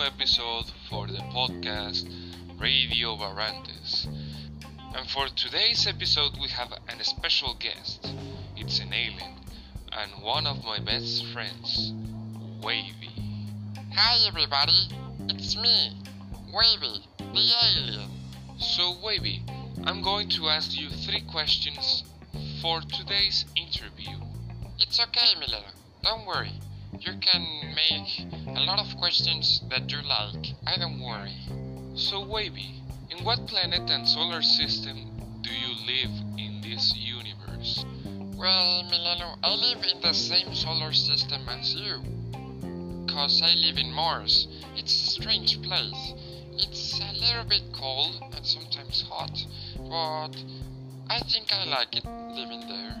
episode for the podcast Radio Barrantes. And for today's episode, we have a special guest. It's an alien and one of my best friends, Wavy. Hi everybody, it's me, Wavy, the alien. So, Wavy, I'm going to ask you three questions for today's interview. It's okay, Milena, don't worry. You can make a lot of questions that you like, I don't worry. So, Wavy, in what planet and solar system do you live in this universe? Well, Milano, I live in the same solar system as you. Cause I live in Mars. It's a strange place. It's a little bit cold and sometimes hot, but I think I like it living there.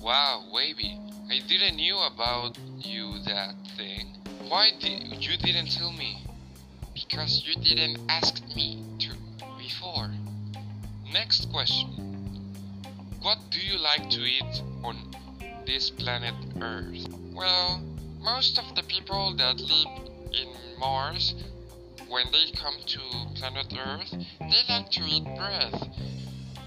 Wow, Wavy, I didn't knew about you that thing. Why did you didn't tell me? Because you didn't ask me to before. Next question. What do you like to eat on this planet Earth? Well, most of the people that live in Mars, when they come to planet Earth, they like to eat bread.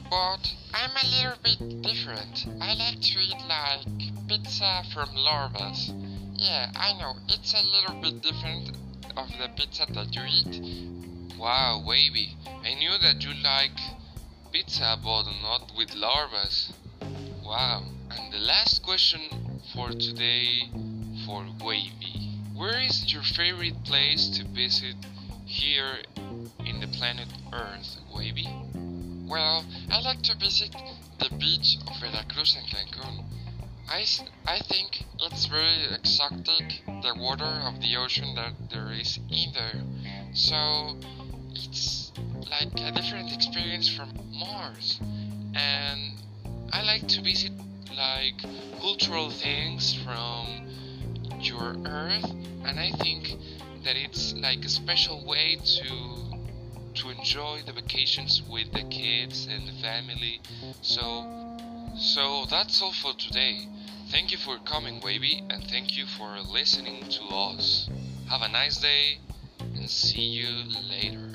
But I'm a little bit different. I like to eat like pizza from larvas. Yeah, I know, it's a little bit different of the pizza that you eat. Wow, Wavy, I knew that you like pizza but not with larvas. Wow. And the last question for today for Wavy. Where is your favorite place to visit here in the planet Earth, Wavy? Well, I like to visit the beach of Veracruz and Cancun. I, I think it's very exotic, the water of the ocean that there is in there. So, it's like a different experience from Mars. And I like to visit like cultural things from your earth and I think that it's like a special way to to enjoy the vacations with the kids and the family. So so that's all for today. Thank you for coming, Wavy, and thank you for listening to us. Have a nice day and see you later.